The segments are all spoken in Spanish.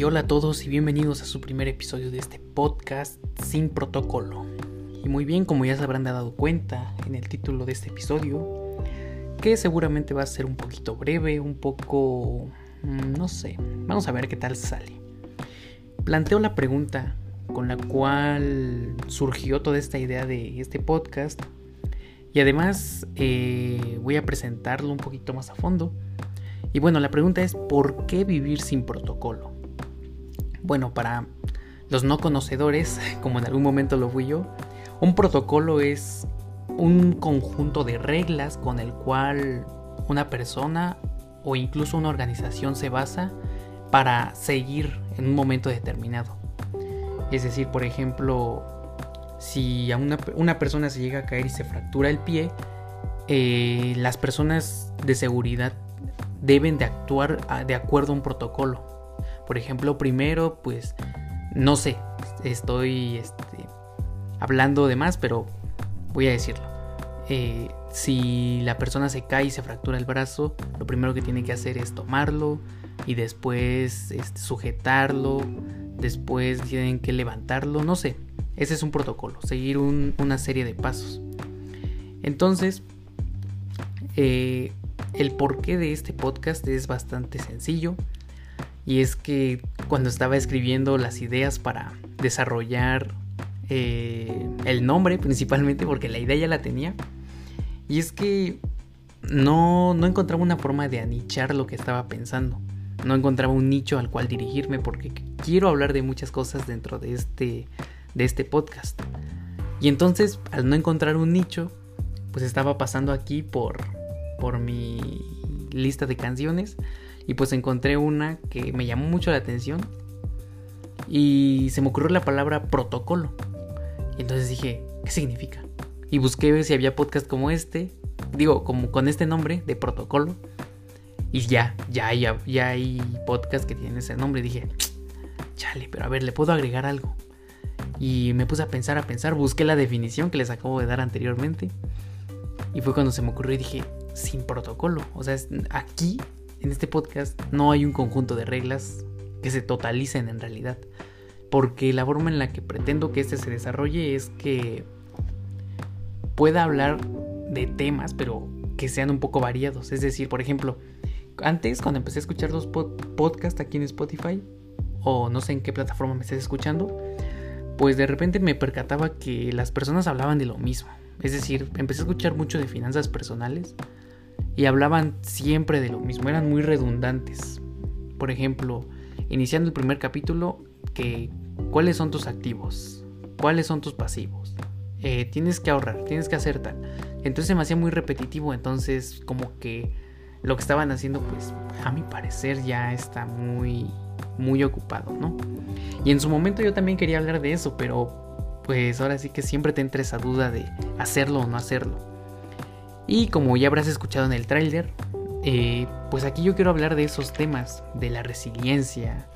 Y hola a todos y bienvenidos a su primer episodio de este podcast sin protocolo. Y muy bien, como ya se habrán dado cuenta en el título de este episodio, que seguramente va a ser un poquito breve, un poco... Mm, no sé, vamos a ver qué tal sale. Planteo la pregunta con la cual surgió toda esta idea de este podcast y además eh, voy a presentarlo un poquito más a fondo. Y bueno, la pregunta es, ¿por qué vivir sin protocolo? Bueno, para los no conocedores, como en algún momento lo fui yo, un protocolo es un conjunto de reglas con el cual una persona o incluso una organización se basa para seguir en un momento determinado. Es decir, por ejemplo, si a una, persona se llega a caer y se fractura el pie, eh, las personas de seguridad deben de actuar ah, de acuerdo a un protocolo. Por ejemplo, primero, pues, no sé, estoy este, hablando de más, pero voy a decirlo. Eh, si la persona se cae y se fractura el brazo, lo primero que tiene que hacer es tomarlo y después este, sujetarlo, después tienen que levantarlo, no sé. Ese es un protocolo, seguir una serie de pasos. Entonces, eh, el porqué de este podcast es bastante sencillo. Y es que cuando estaba escribiendo las ideas para desarrollar eh, el nombre principalmente, porque la idea ya la tenía. Y es que no, no encontraba una forma de anichar lo que estaba pensando. No encontraba un nicho al cual dirigirme porque quiero hablar de muchas cosas dentro de este de este podcast. Y entonces, al no encontrar un nicho, pues estaba pasando aquí por, por mi lista de canciones y pues encontré una que me llamó mucho la atención y se me ocurrió la palabra protocolo. Y entonces dije, ¿qué significa? Y busqué si había podcast como este, digo, como con este nombre de protocolo. Y ya, ya, ya, ya hay podcast que tienen ese nombre. Y dije, chale, pero a ver, le puedo agregar algo. Y me puse a pensar, a pensar, busqué la definición que les acabo de dar anteriormente. Y fue cuando se me ocurrió y dije, sin protocolo. O sea, aquí, en este podcast, no hay un conjunto de reglas que se totalicen en realidad. Porque la forma en la que pretendo que este se desarrolle es que pueda hablar de temas, pero que sean un poco variados. Es decir, por ejemplo, antes cuando empecé a escuchar los podcasts aquí en Spotify, o no sé en qué plataforma me estés escuchando, pues de repente me percataba que las personas hablaban de lo mismo. Es decir, empecé a escuchar mucho de finanzas personales y hablaban siempre de lo mismo, eran muy redundantes. Por ejemplo, iniciando el primer capítulo, que cuáles son tus activos, cuáles son tus pasivos, eh, tienes que ahorrar, tienes que hacer tal. Entonces se me hacía muy repetitivo, entonces como que lo que estaban haciendo, pues a mi parecer ya está muy muy ocupado, ¿no? Y en su momento yo también quería hablar de eso, pero pues ahora sí que siempre te entra esa duda de hacerlo o no hacerlo. Y como ya habrás escuchado en el tráiler, eh, pues aquí yo quiero hablar de esos temas, de la resiliencia,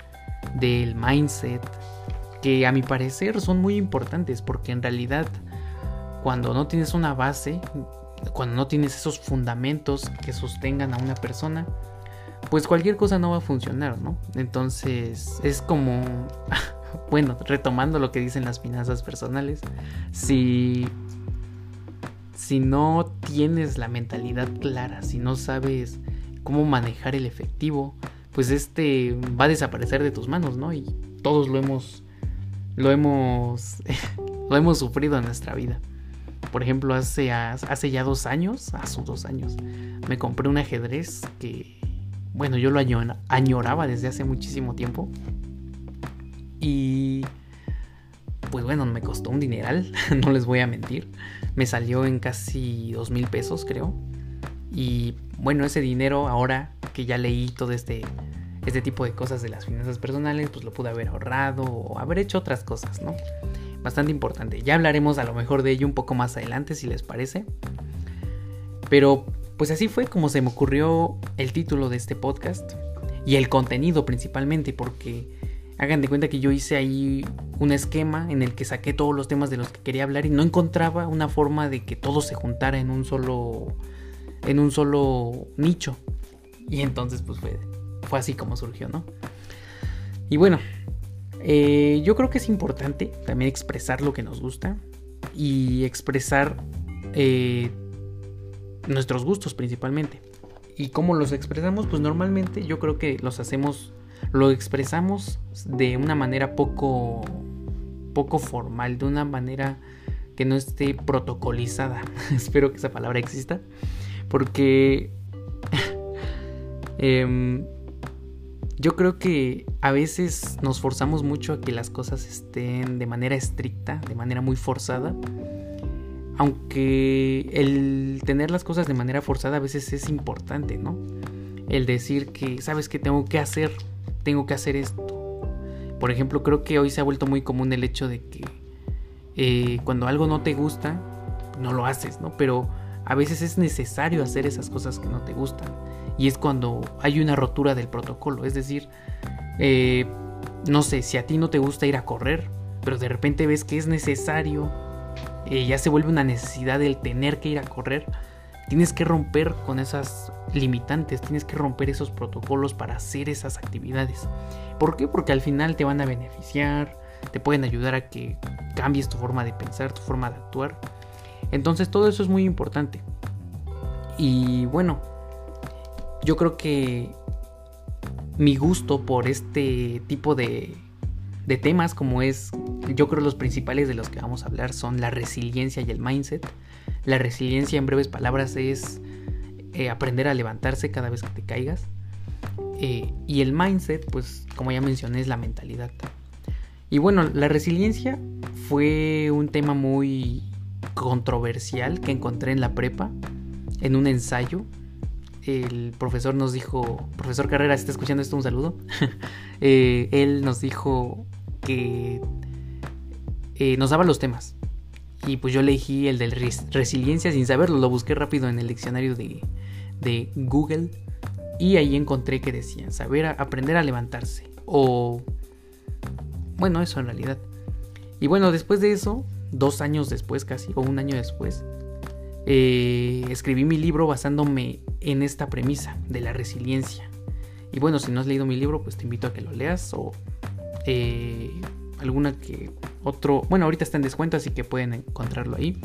del mindset, que a mi parecer son muy importantes porque en realidad cuando no tienes una base, cuando no tienes esos fundamentos que sostengan a una persona, pues cualquier cosa no va a funcionar, ¿no? Entonces es como, bueno, retomando lo que dicen las finanzas personales, si, si no tienes la mentalidad clara, si no sabes cómo manejar el efectivo, pues este va a desaparecer de tus manos, ¿no? Y todos lo hemos, lo hemos, lo hemos sufrido en nuestra vida. Por ejemplo, hace, ya dos años, hace dos años, me compré un ajedrez que bueno, yo lo añoraba desde hace muchísimo tiempo. Y pues bueno, me costó un dineral, no les voy a mentir. Me salió en casi dos mil pesos, creo. Y bueno, ese dinero ahora que ya leí todo este, este tipo de cosas de las finanzas personales, pues lo pude haber ahorrado o haber hecho otras cosas, ¿no? Bastante importante. Ya hablaremos a lo mejor de ello un poco más adelante, si les parece. Pero pues así fue como se me ocurrió el título de este podcast y el contenido principalmente, porque hagan de cuenta que yo hice ahí un esquema en el que saqué todos los temas de los que quería hablar y no encontraba una forma de que todo se juntara en un solo en un solo nicho. Y entonces pues fue, fue así como surgió, ¿no? Y bueno, eh, yo creo que es importante también expresar lo que nos gusta y expresar eh, nuestros gustos principalmente. ¿Y cómo los expresamos? Pues normalmente yo creo que los hacemos, lo expresamos de una manera poco, poco formal, de una manera que no esté protocolizada. Espero que esa palabra exista. Porque em, yo creo que a veces nos forzamos mucho a que las cosas estén de manera estricta, de manera muy forzada. Aunque el tener las cosas de manera forzada a veces es importante, ¿no? El decir que, ¿sabes que tengo que hacer? Tengo que hacer esto. Por ejemplo, creo que hoy se ha vuelto muy común el hecho de que eh, cuando algo no te gusta, no lo haces, ¿no? Pero a veces es necesario hacer esas cosas que no te gustan. Y es cuando hay una rotura del protocolo. Es decir, eh, no sé, si a ti no te gusta ir a correr, pero de repente ves que es necesario, eh, ya se vuelve una necesidad el tener que ir a correr, tienes que romper con esas limitantes, tienes que romper esos protocolos para hacer esas actividades. ¿Por qué? Porque al final te van a beneficiar, te pueden ayudar a que cambies tu forma de pensar, tu forma de actuar. Entonces todo eso es muy importante. Y bueno, yo creo que mi gusto por este tipo de, de temas como es, yo creo los principales de los que vamos a hablar son la resiliencia y el mindset. La resiliencia en breves palabras es eh, aprender a levantarse cada vez que te caigas. Eh, y el mindset, pues como ya mencioné, es la mentalidad. Y bueno, la resiliencia fue un tema muy controversial que encontré en la prepa, en un ensayo. El profesor nos dijo, profesor Carrera, si está escuchando esto, un saludo. Eh, él nos dijo que nos daba los temas. Y pues yo elegí el de resiliencia sin saberlo, lo busqué rápido en el diccionario de, de Google y ahí encontré que decía saber aprender a levantarse o bueno, eso en realidad. Y bueno, después de eso, dos años después casi, o un año después, eh, escribí mi libro basándome en esta premisa de la resiliencia. Y bueno, si no has leído mi libro, pues te invito a que lo leas o eh, alguna que otro... Bueno, ahorita está en descuento, así que pueden encontrarlo ahí.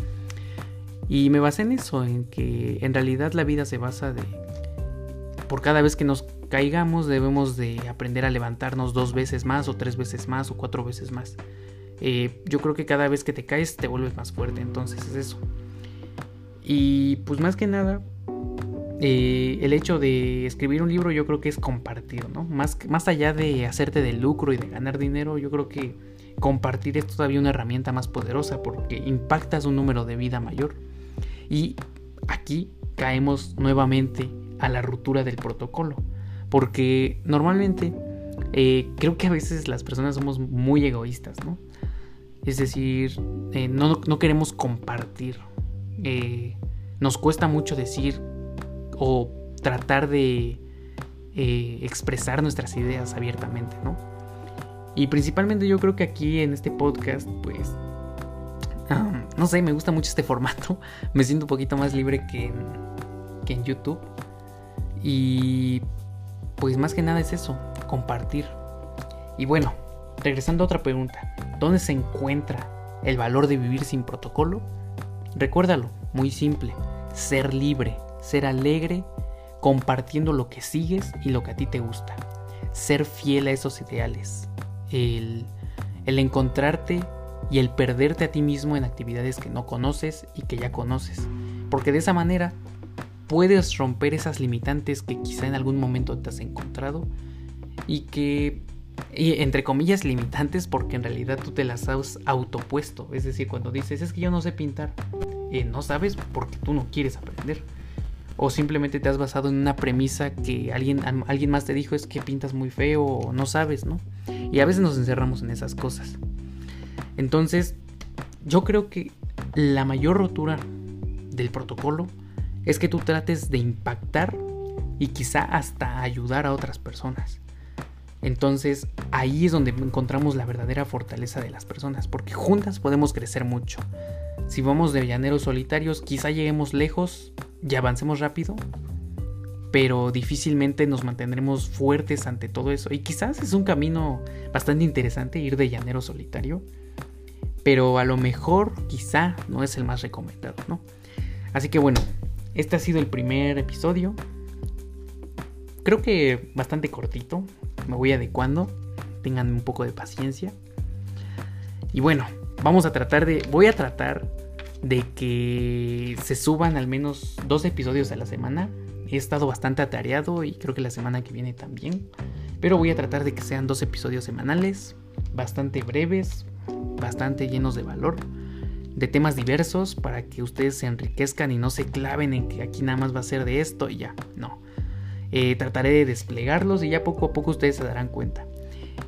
Y me basé en eso, en que en realidad la vida se basa de... Por cada vez que nos caigamos debemos de aprender a levantarnos dos veces más o tres veces más o cuatro veces más. Eh, yo creo que cada vez que te caes te vuelves más fuerte, entonces es eso. Y pues más que nada, eh, el hecho de escribir un libro yo creo que es compartir, ¿no? Más, más allá de hacerte de lucro y de ganar dinero, yo creo que compartir es todavía una herramienta más poderosa porque impactas un número de vida mayor. Y aquí caemos nuevamente a la ruptura del protocolo. Porque normalmente eh, creo que a veces las personas somos muy egoístas, ¿no? Es decir, eh, no, queremos compartir. Eh, nos cuesta mucho decir o tratar de expresar nuestras ideas abiertamente, ¿no? Y principalmente yo creo que aquí en este podcast, pues, no sé, me gusta mucho este formato. Me siento un poquito más libre que que en YouTube. Y pues más que nada es eso, compartir. Y bueno, regresando a otra pregunta, ¿dónde se encuentra el valor de vivir sin protocolo? Recuérdalo, muy simple, ser libre, ser alegre, compartiendo lo que sigues y lo que a ti te gusta, ser fiel a esos ideales, el, encontrarte y el perderte a ti mismo en actividades que no conoces y que ya conoces, porque de esa manera puedes romper esas limitantes que quizá en algún momento te has encontrado y que, entre comillas, limitantes porque en realidad tú te las has autopuesto. Es decir, cuando dices, es que yo no sé pintar, eh, no sabes porque tú no quieres aprender. O simplemente te has basado en una premisa que alguien, alguien más te dijo es que pintas muy feo o no sabes, ¿no? Y a veces nos encerramos en esas cosas. Entonces, yo creo que la mayor rotura del protocolo es que tú trates de impactar y quizá hasta ayudar a otras personas. Entonces ahí es donde encontramos la verdadera fortaleza de las personas, porque juntas podemos crecer mucho. Si vamos de llaneros solitarios, quizá lleguemos lejos y avancemos rápido, pero difícilmente nos mantendremos fuertes ante todo eso. Y quizás es un camino bastante interesante ir de llanero solitario, pero a lo mejor quizá no es el más recomendado, ¿no? Así que bueno, este ha sido el primer episodio. Creo que bastante cortito, me voy adecuando, tengan un poco de paciencia. Y bueno, vamos a tratar de, voy a tratar de que se suban al menos dos episodios a la semana. He estado bastante atareado y creo que la semana que viene también. Pero voy a tratar de que sean dos episodios semanales, bastante breves, bastante llenos de valor, de temas diversos para que ustedes se enriquezcan y no se claven en que aquí nada más va a ser de esto y ya. No. Eh, trataré de desplegarlos y ya poco a poco ustedes se darán cuenta.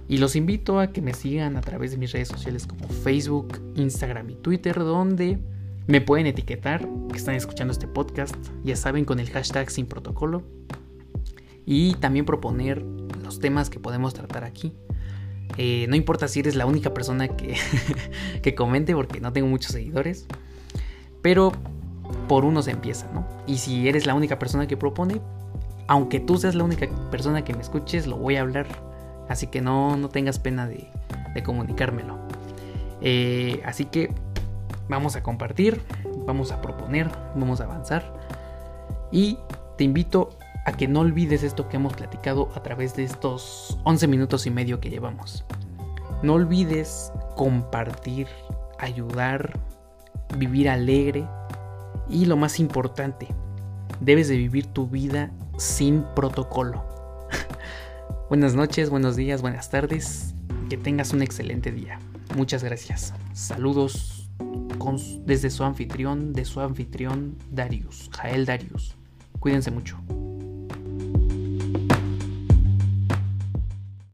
Y los invito a que me sigan a través de mis redes sociales como Facebook, Instagram y Twitter, donde me pueden etiquetar que están escuchando este podcast, ya saben, con el hashtag sin protocolo. Y también proponer los temas que podemos tratar aquí. Eh, no importa si eres la única persona que, que comente, porque no tengo muchos seguidores. Pero por uno se empieza, ¿no? Y si eres la única persona que propone, aunque tú seas la única persona que me escuches, lo voy a hablar. Así que no, no tengas pena de, comunicármelo. Eh, así que vamos a compartir, vamos a proponer, vamos a avanzar. Y te invito a que no olvides esto que hemos platicado a través de estos 11 minutos y medio que llevamos. No olvides compartir, ayudar, vivir alegre y lo más importante, debes de vivir tu vida sin protocolo. Buenas noches, buenos días, buenas tardes, que tengas un excelente día. Muchas gracias. Saludos desde su anfitrión, de su anfitrión Darius, Jael Darius. Cuídense mucho.